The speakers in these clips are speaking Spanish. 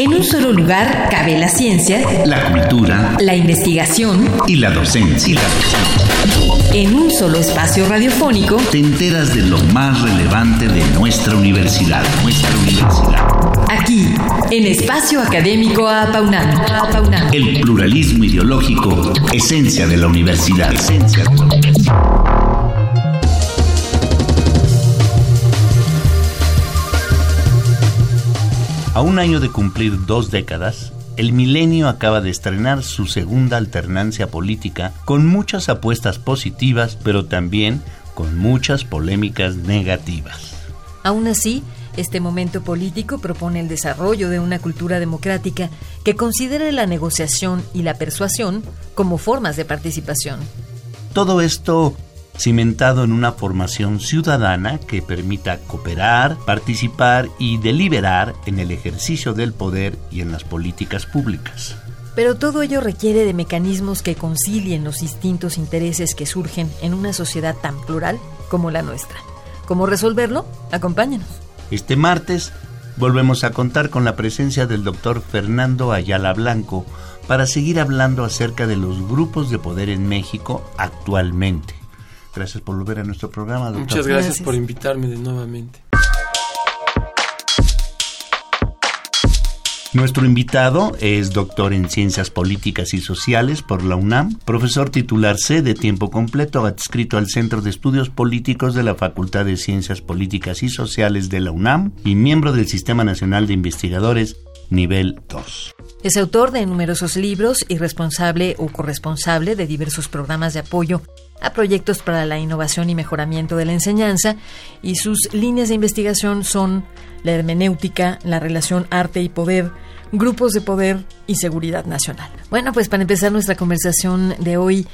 En un solo lugar cabe la ciencia, la cultura, la investigación y la docencia. En un solo espacio radiofónico te enteras de lo más relevante de nuestra universidad, nuestra universidad. Aquí, en Espacio Académico Apaunam. El pluralismo ideológico, esencia de la universidad. Esencia de la universidad. A un año de cumplir dos décadas, el milenio acaba de estrenar su segunda alternancia política con muchas apuestas positivas, pero también con muchas polémicas negativas. Aún así, este momento político propone el desarrollo de una cultura democrática que considere la negociación y la persuasión como formas de participación. Todo esto cimentado en una formación ciudadana que permita cooperar, participar y deliberar en el ejercicio del poder y en las políticas públicas. Pero todo ello requiere de mecanismos que concilien los distintos intereses que surgen en una sociedad tan plural como la nuestra. ¿Cómo resolverlo? Acompáñanos. Este martes volvemos a contar con la presencia del doctor Fernando Ayala Blanco para seguir hablando acerca de los grupos de poder en México actualmente. Gracias por volver a nuestro programa, doctor. Muchas gracias, por invitarme de nuevamente. Nuestro invitado es doctor en Ciencias Políticas y Sociales por la UNAM, profesor titular C de tiempo completo adscrito al Centro de Estudios Políticos de la Facultad de Ciencias Políticas y Sociales de la UNAM y miembro del Sistema Nacional de Investigadores nivel 2. Es autor de numerosos libros y responsable o corresponsable de diversos programas de apoyo a proyectos para la innovación y mejoramiento de la enseñanza y sus líneas de investigación son la hermenéutica, la relación arte y poder, grupos de poder y seguridad nacional. Bueno, pues para empezar nuestra conversación de hoy,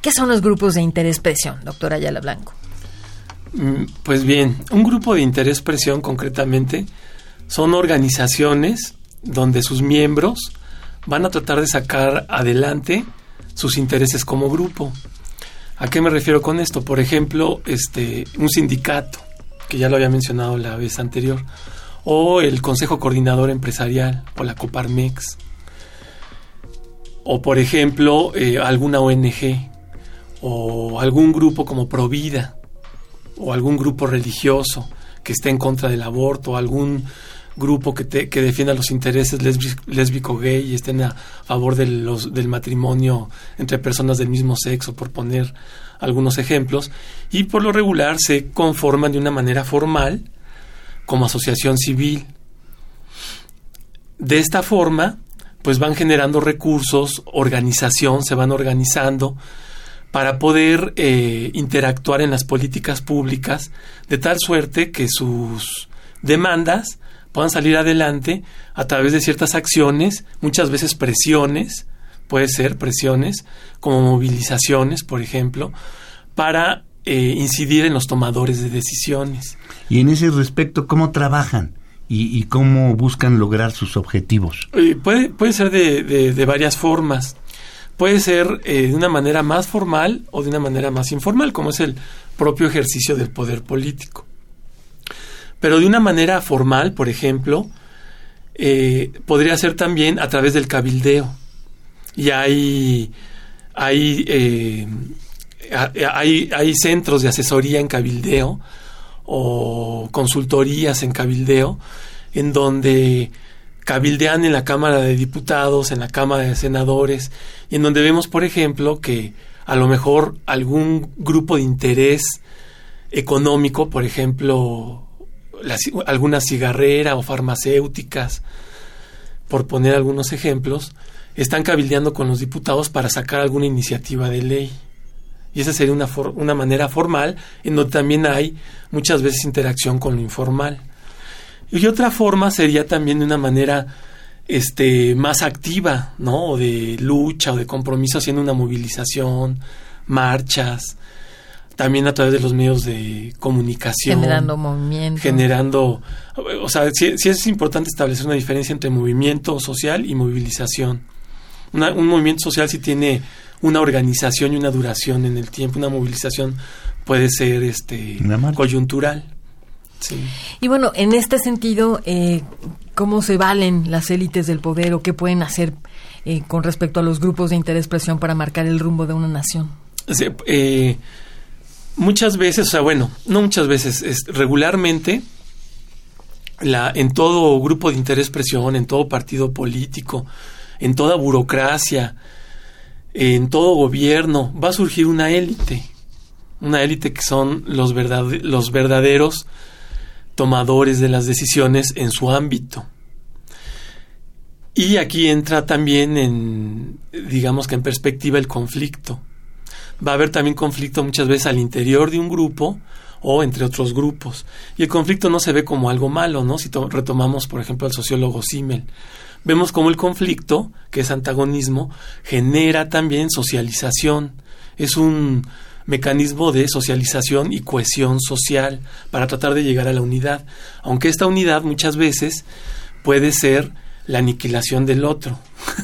¿qué son los grupos de interés presión, doctora Ayala Blanco? Mm, pues bien, un grupo de interés presión concretamente son organizaciones donde sus miembros van a tratar de sacar adelante sus intereses como grupo. ¿A qué me refiero con esto? Por ejemplo, este, un sindicato, que ya lo había mencionado la vez anterior, o el Consejo Coordinador Empresarial, o la Coparmex, o por ejemplo, eh, alguna ONG, o algún grupo como Provida, o algún grupo religioso que esté en contra del aborto, o algún grupo que, que defienda los intereses lésbico, gay y estén a favor de del matrimonio entre personas del mismo sexo, por poner algunos ejemplos, y por lo regular se conforman de una manera formal como asociación civil. De esta forma, pues van generando recursos, organización, se van organizando para poder eh, interactuar en las políticas públicas de tal suerte que sus demandas puedan salir adelante a través de ciertas acciones, muchas veces presiones, puede ser presiones, como movilizaciones, por ejemplo, para eh, incidir en los tomadores de decisiones. Y en ese respecto, ¿cómo trabajan? Y, cómo buscan lograr sus objetivos? Eh, puede, puede ser de, de, varias formas. Puede ser eh, de una manera más formal o de una manera más informal, como es el propio ejercicio del poder político. Pero de una manera formal, por ejemplo, eh, podría ser también a través del cabildeo. Y hay, hay, eh, hay, hay centros de asesoría en cabildeo o consultorías en cabildeo en donde cabildean en la Cámara de Diputados, en la Cámara de Senadores, y en donde vemos, por ejemplo, que a lo mejor algún grupo de interés económico, por ejemplo, algunas cigarreras o farmacéuticas, por poner algunos ejemplos, están cabildeando con los diputados para sacar alguna iniciativa de ley. Y esa sería una, una manera formal en donde también hay muchas veces interacción con lo informal. Y otra forma sería también de una manera este, más activa, ¿no? O de lucha o de compromiso haciendo una movilización, marchas, también a través de los medios de comunicación. Generando movimiento. Generando, o sea, sí, es importante establecer una diferencia entre movimiento social y movilización. un movimiento social sí tiene una organización y una duración en el tiempo. Una movilización puede ser este coyuntural. Y bueno, en este sentido, eh, cómo se valen las élites del poder o qué pueden hacer eh, con respecto a los grupos de interés presión para marcar el rumbo de una nación. Eh, muchas veces, o sea, bueno, no muchas veces, es, regularmente la, en todo grupo de interés presión, en todo partido político, en toda burocracia, en todo gobierno, va a surgir una élite, una élite que son los, los verdaderos tomadores de las decisiones en su ámbito. Y aquí entra también en, digamos que en perspectiva, el conflicto. Va a haber también conflicto muchas veces al interior de un grupo o entre otros grupos. Y el conflicto no se ve como algo malo, ¿no? Si retomamos, por ejemplo, al sociólogo Simmel. Vemos como el conflicto, que es antagonismo, genera también socialización. Es un mecanismo de socialización y cohesión social para tratar de llegar a la unidad. Aunque esta unidad muchas veces puede ser la aniquilación del otro,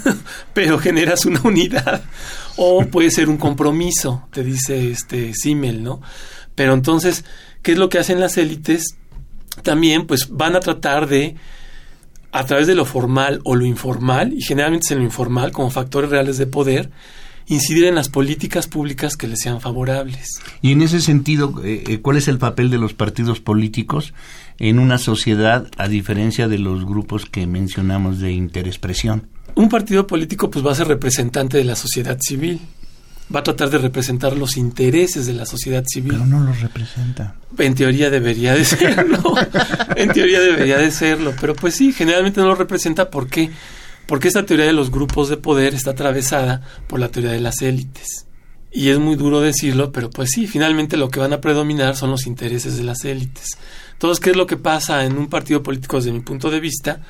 pero generas una unidad. O puede ser un compromiso, te dice este Simmel, ¿no? Pero entonces, ¿qué es lo que hacen las élites? También, pues, van a tratar de, a través de lo formal o lo informal, y generalmente es en lo informal, como factores reales de poder, incidir en las políticas públicas que les sean favorables. Y en ese sentido, eh, eh, ¿cuál es el papel de los partidos políticos en una sociedad a diferencia de los grupos que mencionamos de interexpresión? Un partido político pues va a ser representante de la sociedad civil, va a tratar de representar los intereses de la sociedad civil. Pero no los representa. En teoría debería de serlo. en teoría debería de serlo. Pero pues sí, generalmente no lo representa. ¿Por qué? Porque esta teoría de los grupos de poder está atravesada por la teoría de las élites. Y es muy duro decirlo, pero pues sí, finalmente lo que van a predominar son los intereses de las élites. Entonces, ¿qué es lo que pasa en un partido político desde mi punto de vista?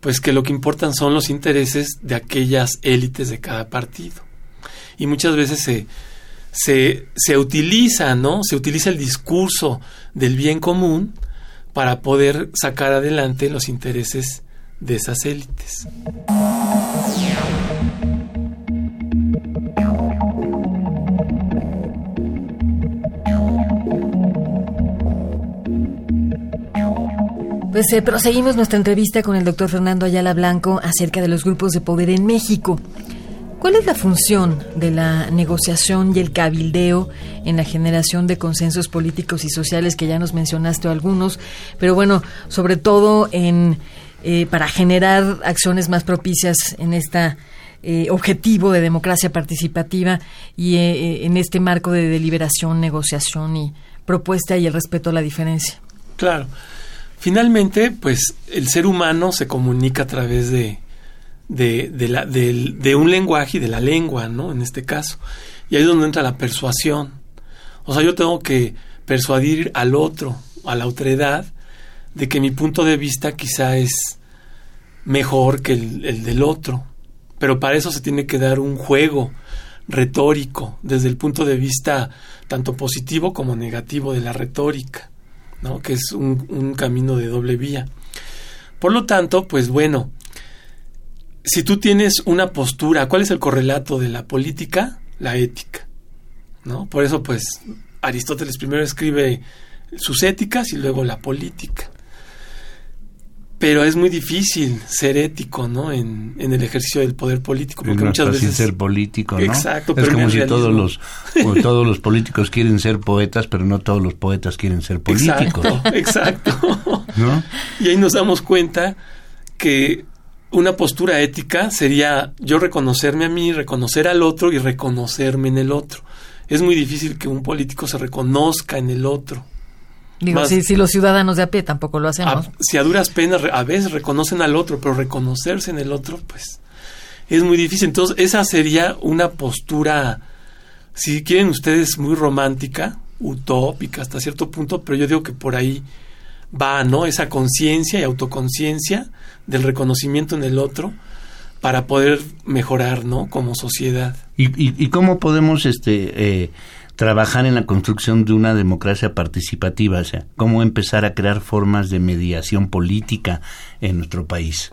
Pues que lo que importan son los intereses de aquellas élites de cada partido. Y muchas veces se, se, se utiliza, ¿no? Se utiliza el discurso del bien común para poder sacar adelante los intereses de esas élites. Pues eh, proseguimos nuestra entrevista con el doctor Fernando Ayala Blanco acerca de los grupos de poder en México. ¿Cuál es la función de la negociación y el cabildeo en la generación de consensos políticos y sociales que ya nos mencionaste algunos, pero bueno, sobre todo en eh, para generar acciones más propicias en este objetivo de democracia participativa y en este marco de deliberación, negociación y propuesta y el respeto a la diferencia. Claro. Finalmente, pues el ser humano se comunica a través de, de, un lenguaje y de la lengua, ¿no? En este caso. Y ahí es donde entra la persuasión. O sea, yo tengo que persuadir al otro, a la otredad, de que mi punto de vista quizá es mejor que el del otro. Pero para eso se tiene que dar un juego retórico desde el punto de vista tanto positivo como negativo de la retórica, ¿no? que es un, un camino de doble vía. Por lo tanto, pues bueno, si tú tienes una postura, ¿cuál es el correlato de la política? La ética. ¿No? Por eso, pues, Aristóteles primero escribe sus éticas y luego la política. Pero es muy difícil ser ético, ¿no? En, en el ejercicio del poder político, porque muchas veces ser político, ¿no? Exacto. Es como si todos los todos los políticos quieren ser poetas, pero no todos los poetas quieren ser políticos. Exacto, exacto. ¿No? Y ahí nos damos cuenta que una postura ética sería yo reconocerme a mí, reconocer al otro y reconocerme en el otro. Es muy difícil que un político se reconozca en el otro. Digo, si, los ciudadanos de a pie tampoco lo hacemos. si a duras penas a veces reconocen al otro, pero reconocerse en el otro, pues es muy difícil. Entonces, esa sería una postura, si quieren ustedes, muy romántica, utópica hasta cierto punto, pero yo digo que por ahí va, ¿no? Esa conciencia y autoconciencia del reconocimiento en el otro para poder mejorar, ¿no? Como sociedad. ¿Y, y, cómo podemos este, eh, trabajar en la construcción de una democracia participativa? O sea, ¿cómo empezar a crear formas de mediación política en nuestro país?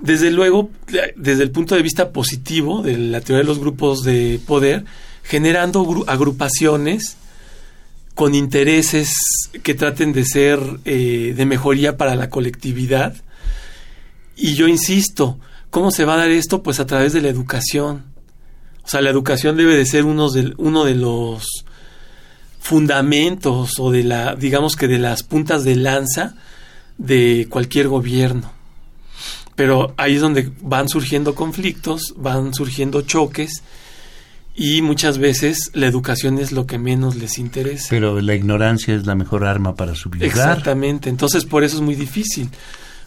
Desde luego, desde el punto de vista positivo de la teoría de los grupos de poder, generando agrupaciones con intereses que traten de ser eh, de mejoría para la colectividad, Y yo insisto, ¿cómo se va a dar esto? Pues a través de la educación. O sea, la educación debe de ser uno de, uno de los fundamentos o de la, digamos que de las puntas de lanza de cualquier gobierno. Pero ahí es donde van surgiendo conflictos, van surgiendo choques y muchas veces la educación es lo que menos les interesa. Pero la ignorancia es la mejor arma para sublevar. Exactamente, entonces por eso es muy difícil,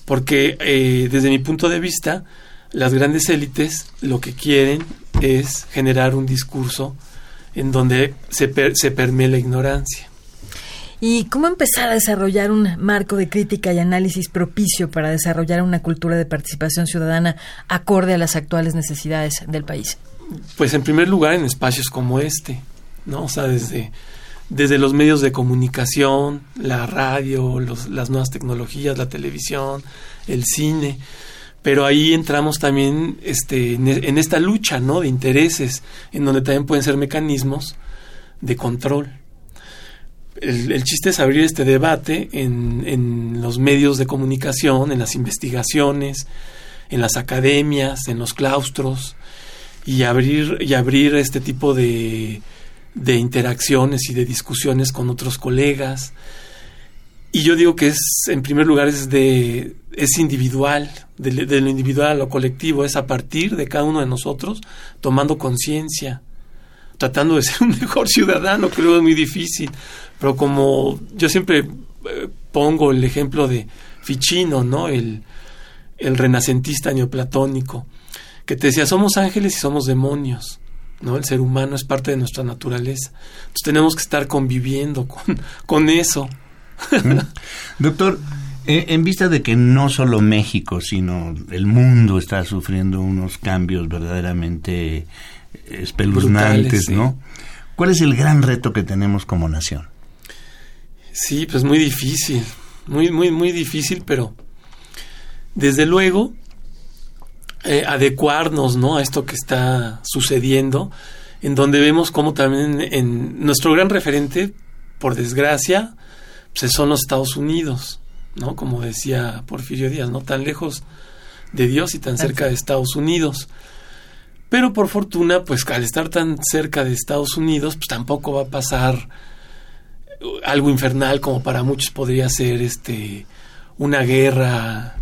porque eh, desde mi punto de vista, las grandes élites lo que quieren es generar un discurso en donde se, se permee la ignorancia. ¿Y cómo empezar a desarrollar un marco de crítica y análisis propicio para desarrollar una cultura de participación ciudadana acorde a las actuales necesidades del país? Pues en primer lugar en espacios como este, ¿no? O sea, desde, desde los medios de comunicación, la radio, las nuevas tecnologías, la televisión, el cine, pero ahí entramos también este, en, esta lucha, ¿no? De intereses, en donde también pueden ser mecanismos de control. El, el, chiste es abrir este debate en, en, los medios de comunicación, en las investigaciones, en las academias, en los claustros, y abrir, y abrir este tipo de, de interacciones y de discusiones con otros colegas. Y yo digo que es, en primer lugar, es de, es individual, de, lo individual a lo colectivo, es a partir de cada uno de nosotros, tomando conciencia, tratando de ser un mejor ciudadano, que es muy difícil. Pero como yo siempre eh, pongo el ejemplo de Ficino, ¿no? El, el renacentista neoplatónico que te decía, somos ángeles y somos demonios. ¿no? El ser humano es parte de nuestra naturaleza. Entonces tenemos que estar conviviendo con, con eso. Doctor, eh, en vista de que no solo México, sino el mundo está sufriendo unos cambios verdaderamente espeluznantes, ¿no? ¿Cuál es el gran reto que tenemos como nación? Sí, pues muy difícil, muy, muy, muy difícil, pero desde luego eh, adecuarnos ¿no? a esto que está sucediendo, en donde vemos cómo también en nuestro gran referente, por desgracia, pues son los Estados Unidos, ¿no? Como decía Porfirio Díaz, ¿no? Tan lejos de Dios y tan cerca de Estados Unidos. Pero por fortuna, pues al estar tan cerca de Estados Unidos, pues tampoco va a pasar algo infernal como para muchos podría ser este una guerra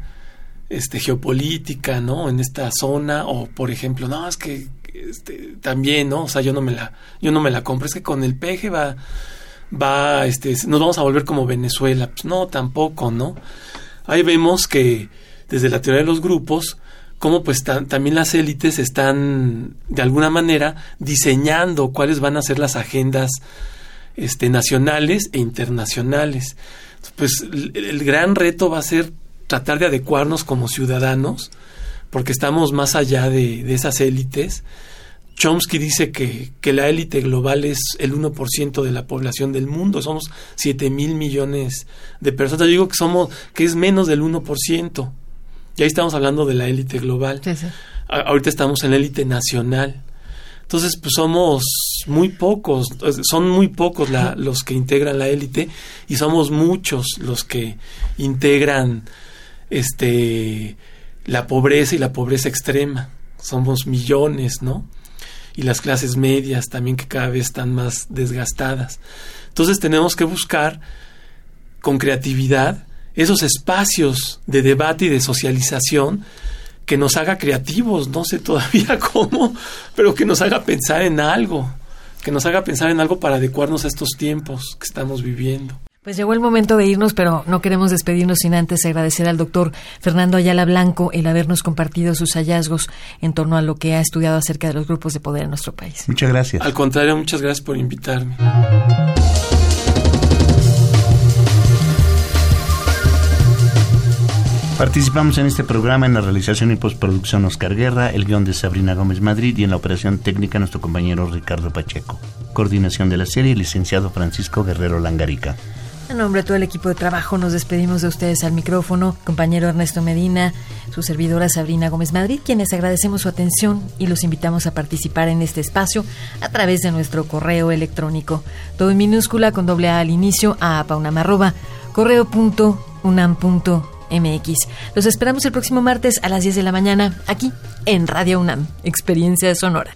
este, geopolítica, ¿no? En esta zona, o por ejemplo, no, es que este, también, ¿no? O sea, yo no me la, yo no me la compro, es que con el peje va, va, este, nos vamos a volver como Venezuela. Pues no, tampoco, ¿no? Ahí vemos que desde la teoría de los grupos, como pues también las élites están de alguna manera diseñando cuáles van a ser las agendas este, nacionales e internacionales. Pues el gran reto va a ser tratar de adecuarnos como ciudadanos, porque estamos más allá de, esas élites. Chomsky dice que, que la élite global es el 1% de la población del mundo, somos 7 mil millones de personas. Yo digo que somos, que es menos del 1%. Y ahí estamos hablando de la élite global. ahorita estamos en la élite nacional. Entonces, pues somos muy pocos, son muy pocos la, los que integran la élite y somos muchos los que integran este la pobreza y la pobreza extrema. Somos millones, ¿no? Y las clases medias también que cada vez están más desgastadas. Entonces tenemos que buscar con creatividad esos espacios de debate y de socialización que nos haga creativos, no sé todavía cómo, pero que nos haga pensar en algo, que nos haga pensar en algo para adecuarnos a estos tiempos que estamos viviendo. Pues llegó el momento de irnos, pero no queremos despedirnos sin antes agradecer al doctor Fernando Ayala Blanco el habernos compartido sus hallazgos en torno a lo que ha estudiado acerca de los grupos de poder en nuestro país. Muchas gracias. Al contrario, muchas gracias por invitarme. Participamos en este programa en la realización y postproducción Oscar Guerra, el guion de Sabrina Gómez Madrid y en la operación técnica nuestro compañero Ricardo Pacheco. Coordinación de la serie, licenciado Francisco Guerrero Langarica. En nombre de todo el equipo de trabajo nos despedimos de ustedes al micrófono, compañero Ernesto Medina, su servidora Sabrina Gómez Madrid, quienes agradecemos su atención y los invitamos a participar en este espacio a través de nuestro correo electrónico, todo en minúscula con doble A al inicio a paunamarroba correo.unam.mx. Los esperamos el próximo martes a las 10 de la mañana aquí en Radio UNAM, Experiencia Sonora.